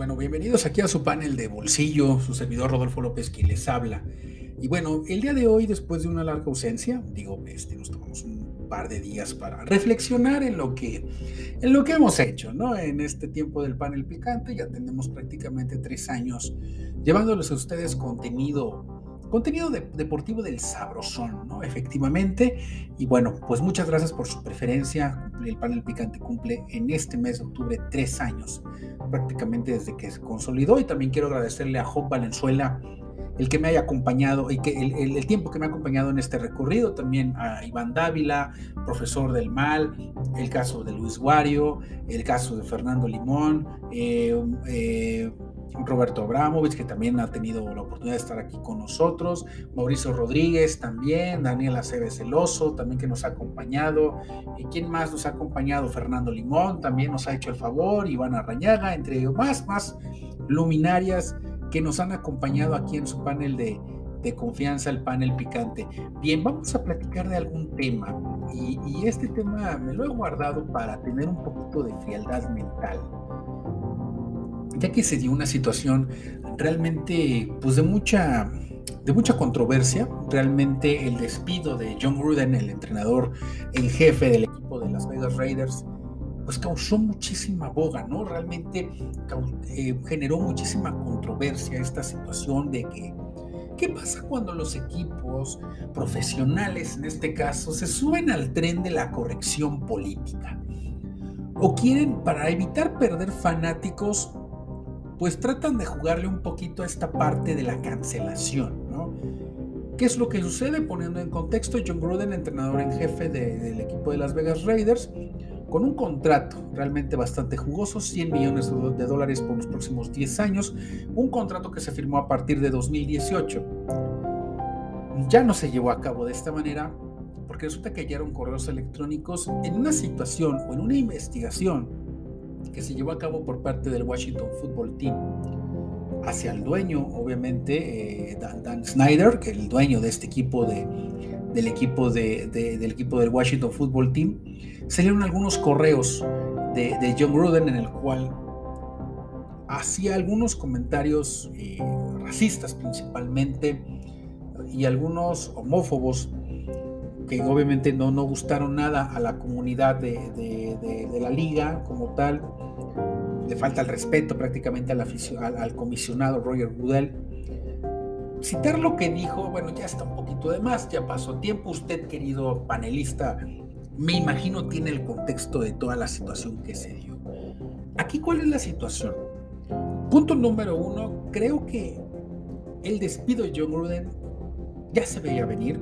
bueno, bienvenidos aquí a su panel de bolsillo, su servidor Rodolfo López quien les habla. Y bueno, el día de hoy, después de una larga ausencia, digo, este, nos tomamos un par de días para reflexionar en lo que, en lo que hemos hecho, ¿no? En este tiempo del panel picante, ya tenemos prácticamente tres años llevándoles a ustedes contenido contenido deportivo del sabrosón, ¿no? Efectivamente. Y bueno, pues muchas gracias por su preferencia. El panel picante cumple en este mes de octubre tres años, prácticamente desde que se consolidó. Y también quiero agradecerle a Job Valenzuela el que me haya acompañado y que el, el, tiempo que me ha acompañado en este recorrido, también a Iván Dávila, profesor del mal, el caso de Luis Guario, el caso de Fernando Limón, eh, eh, Roberto Abramovich, que también ha tenido la oportunidad de estar aquí con nosotros, Mauricio Rodríguez también, Daniel Aceves Celoso también que nos ha acompañado, y quién más nos ha acompañado, Fernando Limón también nos ha hecho el favor, Iván Arrañaga, entre más, más luminarias que nos han acompañado aquí en su panel de, de confianza, el panel picante. Bien, vamos a platicar de algún tema y, y este tema me lo he guardado para tener un poquito de frialdad mental ya que se dio una situación realmente pues de mucha de mucha controversia, realmente el despido de John Gruden, el entrenador en jefe del equipo de Las Vegas Raiders, pues causó muchísima boga, ¿no? Realmente eh, generó muchísima controversia esta situación de que, ¿qué pasa cuando los equipos profesionales, en este caso, se suben al tren de la corrección política? O quieren, para evitar perder fanáticos, pues tratan de jugarle un poquito a esta parte de la cancelación, ¿no? ¿Qué es lo que sucede? Poniendo en contexto, John Gruden, entrenador en jefe del equipo de Las Vegas Raiders, con un contrato realmente bastante jugoso, 100 millones de dólares por los próximos 10 años, un contrato que se firmó a partir de 2018. Ya no se llevó a cabo de esta manera porque resulta que hallaron correos electrónicos en una situación o en una investigación que se llevó a cabo por parte del Washington Football Team. Hacia el dueño, obviamente, eh, Dan, Snyder, que es el dueño de este equipo de, del equipo de, del equipo del Washington Football Team, salieron algunos correos de, John Gruden en el cual hacía algunos comentarios eh, racistas principalmente y algunos homófobos que obviamente no, no gustaron nada a la comunidad de, de, la liga como tal. Le falta el respeto prácticamente al, al, comisionado Roger Goodell. Citar lo que dijo, bueno, ya está un poquito de más, ya pasó tiempo. Usted, querido panelista, me imagino tiene el contexto de toda la situación que se dio. Aquí, ¿cuál es la situación? Punto número uno, creo que el despido de John Gruden ya se veía venir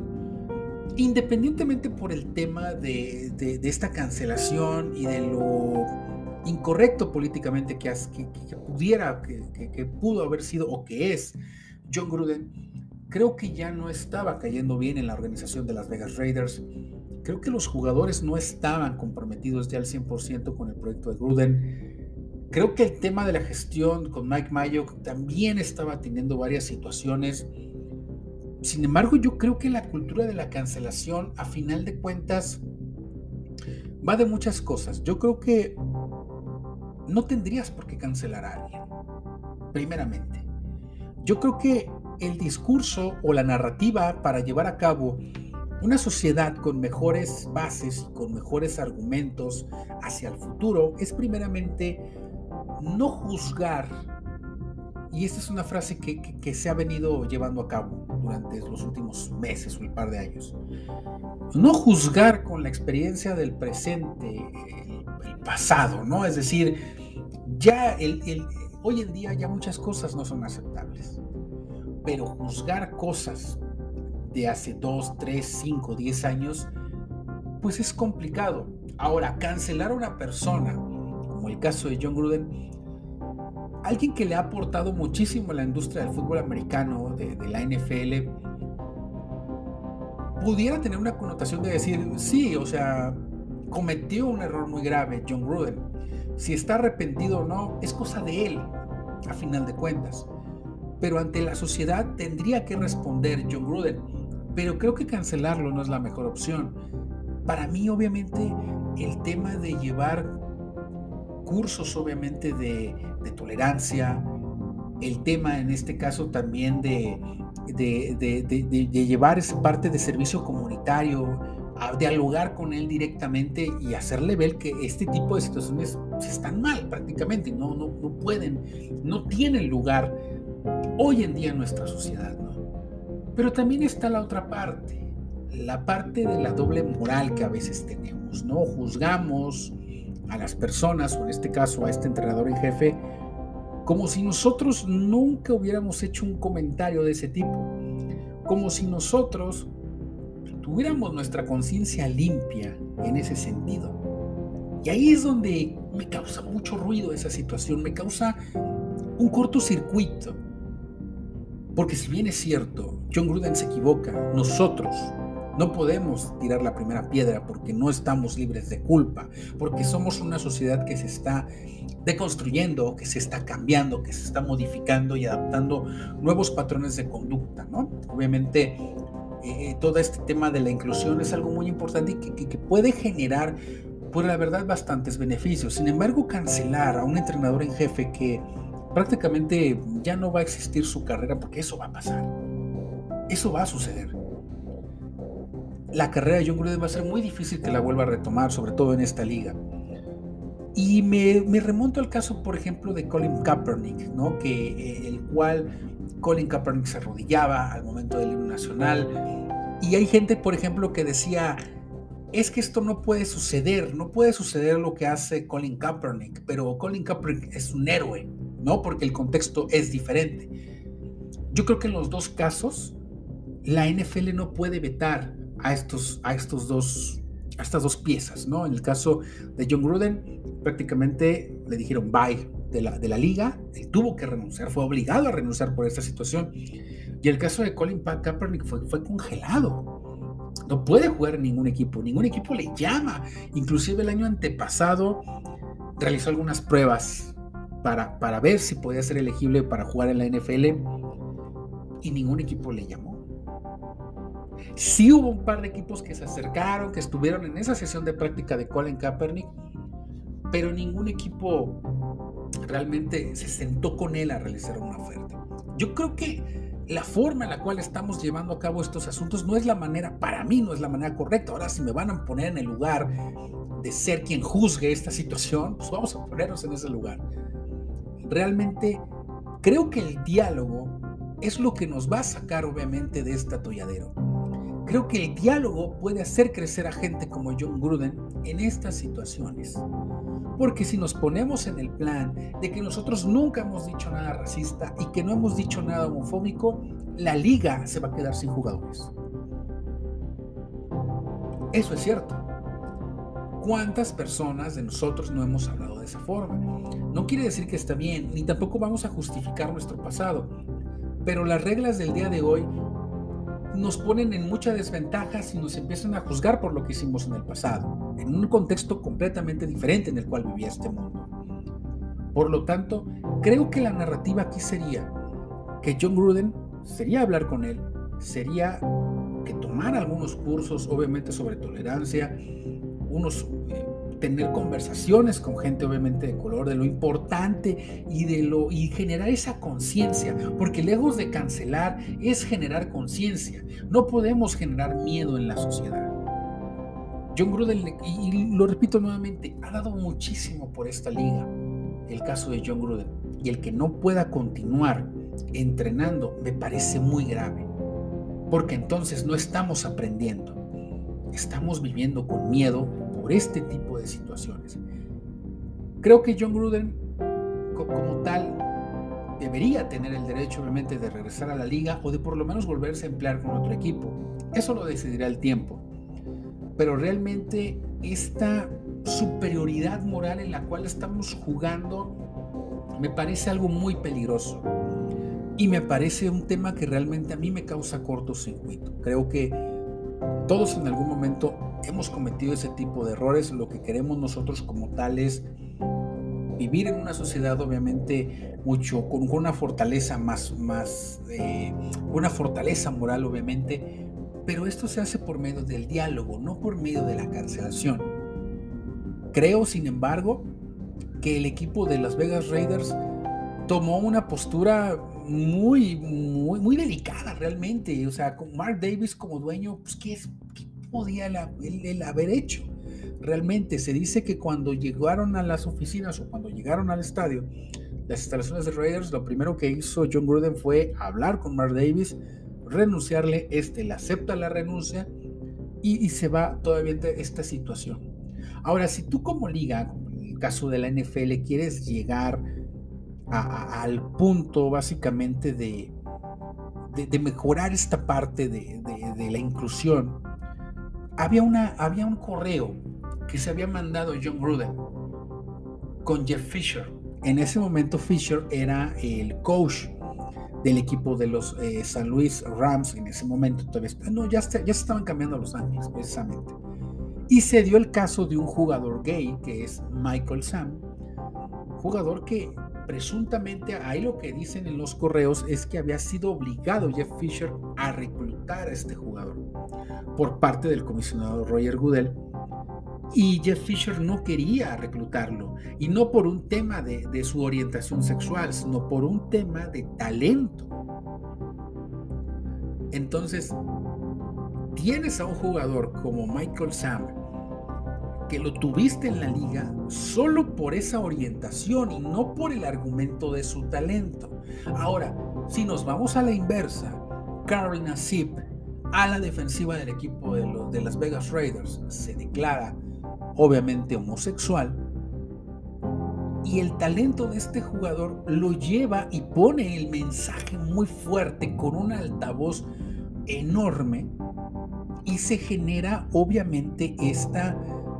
independientemente por el tema de, esta cancelación y de lo incorrecto políticamente que, que, pudiera, que, pudo haber sido o que es John Gruden, creo que ya no estaba cayendo bien en la organización de las Vegas Raiders. Creo que los jugadores no estaban comprometidos ya al 100% con el proyecto de Gruden. Creo que el tema de la gestión con Mike Mayock también estaba teniendo varias situaciones sin embargo, yo creo que la cultura de la cancelación, a final de cuentas, va de muchas cosas. Yo creo que no tendrías por qué cancelar a alguien, primeramente. Yo creo que el discurso o la narrativa para llevar a cabo una sociedad con mejores bases y con mejores argumentos hacia el futuro es primeramente no juzgar y esta es una frase que, se ha venido llevando a cabo durante los últimos meses o un par de años. No juzgar con la experiencia del presente el, pasado, ¿no? Es decir, ya el, hoy en día ya muchas cosas no son aceptables, pero juzgar cosas de hace 2, 3, 5, 10 años, pues es complicado. Ahora, cancelar a una persona, como el caso de John Gruden, alguien que le ha aportado muchísimo a la industria del fútbol americano, de, la NFL, pudiera tener una connotación de decir, sí, o sea, cometió un error muy grave John Gruden. Si está arrepentido o no, es cosa de él, a final de cuentas. Pero ante la sociedad tendría que responder John Gruden. Pero creo que cancelarlo no es la mejor opción. Para mí, obviamente, el tema de llevar cursos obviamente de, tolerancia, el tema en este caso también de, llevar esa parte de servicio comunitario, a dialogar con él directamente y hacerle ver que este tipo de situaciones están mal prácticamente, no, no, no pueden, no tienen lugar hoy en día en nuestra sociedad. Pero también está la otra parte, la parte de la doble moral que a veces tenemos, ¿no? Juzgamos a las personas, o en este caso a este entrenador en jefe, como si nosotros nunca hubiéramos hecho un comentario de ese tipo, como si nosotros tuviéramos nuestra conciencia limpia en ese sentido. Y ahí es donde me causa mucho ruido esa situación, me causa un cortocircuito. Porque si bien es cierto, John Gruden se equivoca, nosotros no podemos tirar la primera piedra porque no estamos libres de culpa, porque somos una sociedad que se está deconstruyendo, que se está cambiando, que se está modificando y adaptando nuevos patrones de conducta, ¿no? Obviamente, eh, todo este tema de la inclusión es algo muy importante y que, puede generar, por la verdad, bastantes beneficios. Sin embargo, cancelar a un entrenador en jefe que prácticamente ya no va a existir su carrera porque eso va a pasar. Eso va a suceder la carrera de John Gruden va a ser muy difícil que la vuelva a retomar, sobre todo en esta liga. Y me, remonto al caso, por ejemplo, de Colin Kaepernick, ¿no? que, eh, el cual Colin Kaepernick se arrodillaba al momento del himno nacional. Y hay gente, por ejemplo, que decía, es que esto no puede suceder, no puede suceder lo que hace Colin Kaepernick, pero Colin Kaepernick es un héroe, ¿no? Porque el contexto es diferente. Yo creo que en los dos casos, la NFL no puede vetar a, estos, a, estos dos, a estas dos piezas, ¿no? En el caso de John Gruden, prácticamente le dijeron bye de la, de la liga, él tuvo que renunciar, fue obligado a renunciar por esta situación. Y el caso de Colin Kaepernick fue, fue congelado. No puede jugar en ningún equipo, ningún equipo le llama. Inclusive el año antepasado realizó algunas pruebas para, para ver si podía ser elegible para jugar en la NFL y ningún equipo le llamó. Sí hubo un par de equipos que se acercaron, que estuvieron en esa sesión de práctica de Colin Kaepernick, pero ningún equipo realmente se sentó con él a realizar una oferta. Yo creo que la forma en la cual estamos llevando a cabo estos asuntos no es la manera, para mí no es la manera correcta. Ahora, si me van a poner en el lugar de ser quien juzgue esta situación, pues vamos a ponernos en ese lugar. Realmente creo que el diálogo es lo que nos va a sacar obviamente de este atolladero. Creo que el diálogo puede hacer crecer a gente como John Gruden en estas situaciones. Porque si nos ponemos en el plan de que nosotros nunca hemos dicho nada racista y que no hemos dicho nada homofóbico, la liga se va a quedar sin jugadores. Eso es cierto. ¿Cuántas personas de nosotros no hemos hablado de esa forma? No quiere decir que está bien, ni tampoco vamos a justificar nuestro pasado. Pero las reglas del día de hoy nos ponen en mucha desventaja si nos empiezan a juzgar por lo que hicimos en el pasado, en un contexto completamente diferente en el cual vivía este mundo. Por lo tanto, creo que la narrativa aquí sería que John Gruden sería hablar con él, sería que tomara algunos cursos, obviamente sobre tolerancia, unos eh, tener conversaciones con gente obviamente de color, de lo importante y de lo y generar esa conciencia, porque lejos de cancelar es generar conciencia. No podemos generar miedo en la sociedad. John Gruden, y lo repito nuevamente, ha dado muchísimo por esta liga, el caso de John Gruden, y el que no pueda continuar entrenando me parece muy grave, porque entonces no estamos aprendiendo, estamos viviendo con miedo este tipo de situaciones. Creo que John Gruden, como tal, debería tener el derecho, obviamente, de regresar a la liga o de por lo menos volverse a emplear con otro equipo. Eso lo decidirá el tiempo. Pero realmente esta superioridad moral en la cual estamos jugando me parece algo muy peligroso. Y me parece un tema que realmente a mí me causa cortocircuito. Creo que todos en algún momento hemos cometido ese tipo de errores. Lo que queremos nosotros como tal es vivir en una sociedad obviamente mucho con, una fortaleza más, más eh, una fortaleza moral obviamente, pero esto se hace por medio del diálogo, no por medio de la cancelación. Creo, sin embargo, que el equipo de Las Vegas Raiders tomó una postura muy, muy, muy delicada realmente. O sea, con Mark Davis como dueño, pues, ¿qué, es, podía él, haber hecho? Realmente se dice que cuando llegaron a las oficinas o cuando llegaron al estadio, las instalaciones de Raiders, lo primero que hizo John Gruden fue hablar con Mark Davis, renunciarle, este le acepta la renuncia y, se va todavía de esta situación. Ahora, si tú como liga, en el caso de la NFL, quieres llegar al punto básicamente de, mejorar esta parte de, la inclusión, había, un correo que se había mandado John Gruden con Jeff Fisher. En ese momento Fisher era el coach del equipo de los eh, San Luis Rams en ese momento. Todavía, no, ya, ya se estaban cambiando Los Ángeles precisamente. Y se dio el caso de un jugador gay que es Michael Sam, jugador que presuntamente, ahí lo que dicen en los correos es que había sido obligado Jeff Fisher a reclutar a este jugador por parte del comisionado Roger Goodell. Y Jeff Fisher no quería reclutarlo, y no por un tema de, su orientación sexual, sino por un tema de talento. Entonces, tienes a un jugador como Michael Sam, que lo tuviste en la liga solo por esa orientación y no por el argumento de su talento. Ahora, si nos vamos a la inversa, Karina Zip, a la defensiva del equipo de, los, de las Vegas Raiders, se declara obviamente homosexual, y el talento de este jugador lo lleva y pone el mensaje muy fuerte con un altavoz enorme. Y se genera obviamente esta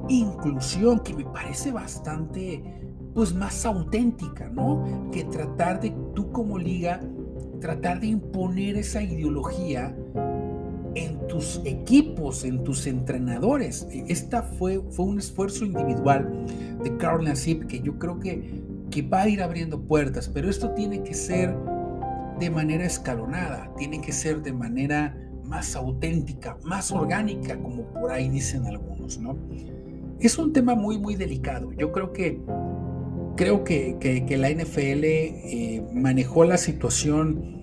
inclusión que me parece bastante, pues más auténtica, ¿no? Que tratar de, tú como liga, tratar de imponer esa ideología tus equipos, en tus entrenadores. Esta fue, fue un esfuerzo individual de Carl Nassib que yo creo que, que va a ir abriendo puertas, pero esto tiene que ser de manera escalonada, tiene que ser de manera más auténtica, más orgánica, como por ahí dicen algunos, ¿no? es un tema muy, muy delicado. Yo creo que, creo que, que, la NFL eh, manejó la situación,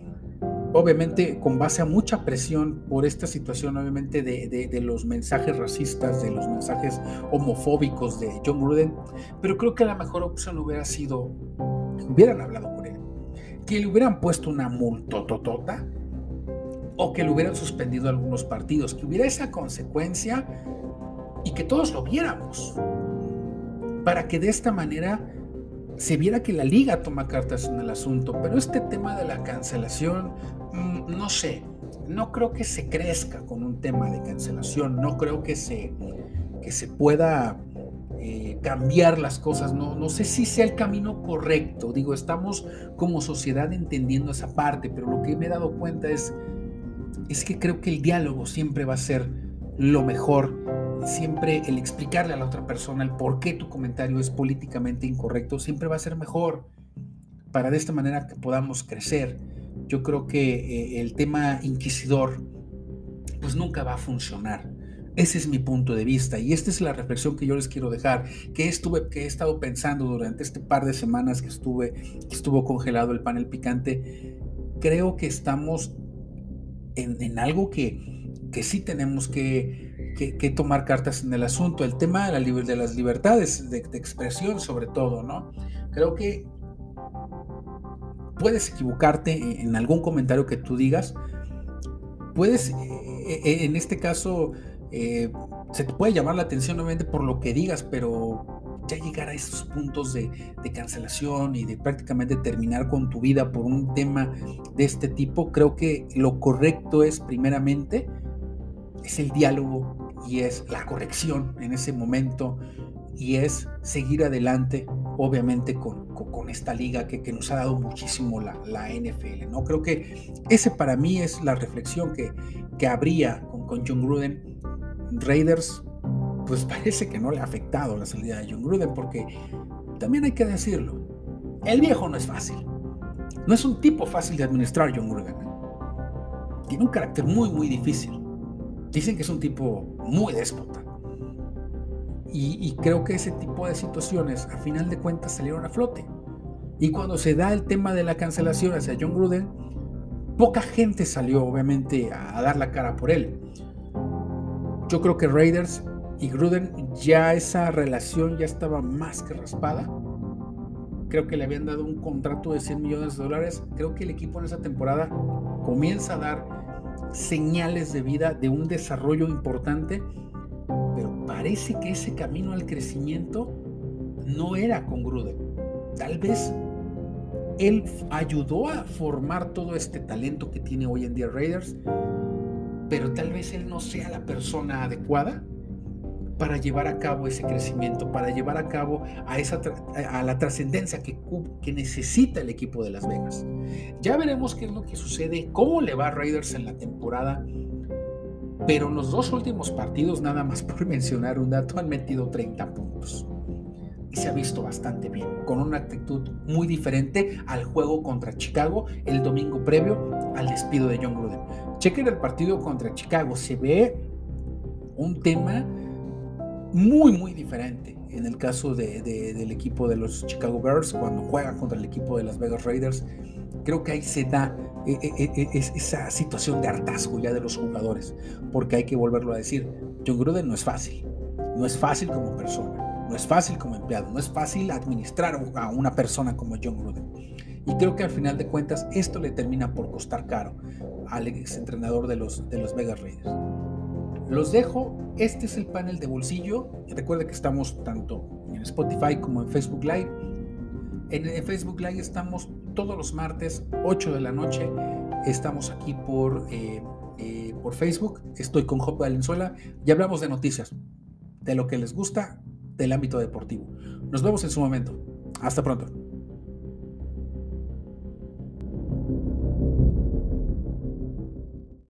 obviamente con base a mucha presión por esta situación, obviamente, de, los mensajes racistas, de los mensajes homofóbicos de John Gruden, pero creo que la mejor opción hubiera sido hubieran hablado con él, que le hubieran puesto una multototota o que le hubieran suspendido algunos partidos, que hubiera esa consecuencia y que todos lo viéramos, para que de esta manera se viera que la liga toma cartas en el asunto. Pero este tema de la cancelación, mm, no sé, no creo que se crezca con un tema de cancelación, no creo que se, que se pueda eh, cambiar las cosas, no, no sé si sea el camino correcto, digo, estamos como sociedad entendiendo esa parte, pero lo que me he dado cuenta es, es que creo que el diálogo siempre va a ser lo mejor siempre el explicarle a la otra persona el por qué tu comentario es políticamente incorrecto siempre va a ser mejor para de esta manera que podamos crecer. Yo creo que eh, el tema inquisidor pues nunca va a funcionar. Ese es mi punto de vista y esta es la reflexión que yo les quiero dejar, que estuve que he estado pensando durante este par de semanas que estuve estuvo congelado el panel picante. Creo que estamos en, en algo que, que sí tenemos que que, tomar cartas en el asunto. El tema de, la, de las libertades de, expresión, sobre todo, ¿no? Creo que puedes equivocarte en algún comentario que tú digas. Puedes, eh, eh, en este caso, eh, se te puede llamar la atención obviamente por lo que digas, pero ya llegar a esos puntos de, de, cancelación y de prácticamente terminar con tu vida por un tema de este tipo, creo que lo correcto es primeramente es el diálogo y es la corrección en ese momento y es seguir adelante, obviamente, con, con, esta liga que, que, nos ha dado muchísimo la, la, NFL. ¿no? Creo que ese para mí es la reflexión que, que habría con, con John Gruden. Raiders, pues parece que no le ha afectado la salida de John Gruden, porque también hay que decirlo, el viejo no es fácil. No es un tipo fácil de administrar John Gruden. ¿eh? Tiene un carácter muy, muy difícil. Dicen que es un tipo muy déspota. Y, creo que ese tipo de situaciones a final de cuentas salieron a flote. Y cuando se da el tema de la cancelación hacia John Gruden, poca gente salió obviamente a, dar la cara por él. Yo creo que Raiders y Gruden ya esa relación ya estaba más que raspada. Creo que le habían dado un contrato de 100 millones de dólares. Creo que el equipo en esa temporada comienza a dar señales de vida, de un desarrollo importante, pero parece que ese camino al crecimiento no era con. Tal vez él ayudó a formar todo este talento que tiene hoy en día Raiders, pero tal vez él no sea la persona adecuada para llevar a cabo ese crecimiento, para llevar a cabo a, esa, a la trascendencia que, que necesita el equipo de Las Vegas. Ya veremos qué es lo que sucede, cómo le va a Raiders en la temporada, pero en los dos últimos partidos, nada más por mencionar un dato, han metido 30 puntos se ha visto bastante bien, con una actitud muy diferente al juego contra Chicago el domingo previo al despido de John Gruden. Chequen el partido contra Chicago, se ve un tema muy, muy diferente en el caso del equipo de los Chicago Bears cuando juega contra el equipo de las Vegas Raiders. Creo que ahí se da eh, eh, eh, esa situación de hartazgo ya de los jugadores, porque hay que volverlo a decir, John Gruden no es fácil, no es fácil como persona no es fácil como empleado, no es fácil administrar a una persona como John Gruden. Y creo que al final de cuentas esto le termina por costar caro al ex entrenador de los, de los Vegas Raiders. Los dejo, este es el panel de bolsillo. Recuerda que estamos tanto en Spotify como en Facebook Live. En, Facebook Live estamos todos los martes, 8 de la noche. Estamos aquí por, eh, eh, por Facebook. Estoy con Jope Valenzuela y hablamos de noticias, de lo que les gusta del ámbito deportivo. Nos vemos en su momento. Hasta pronto.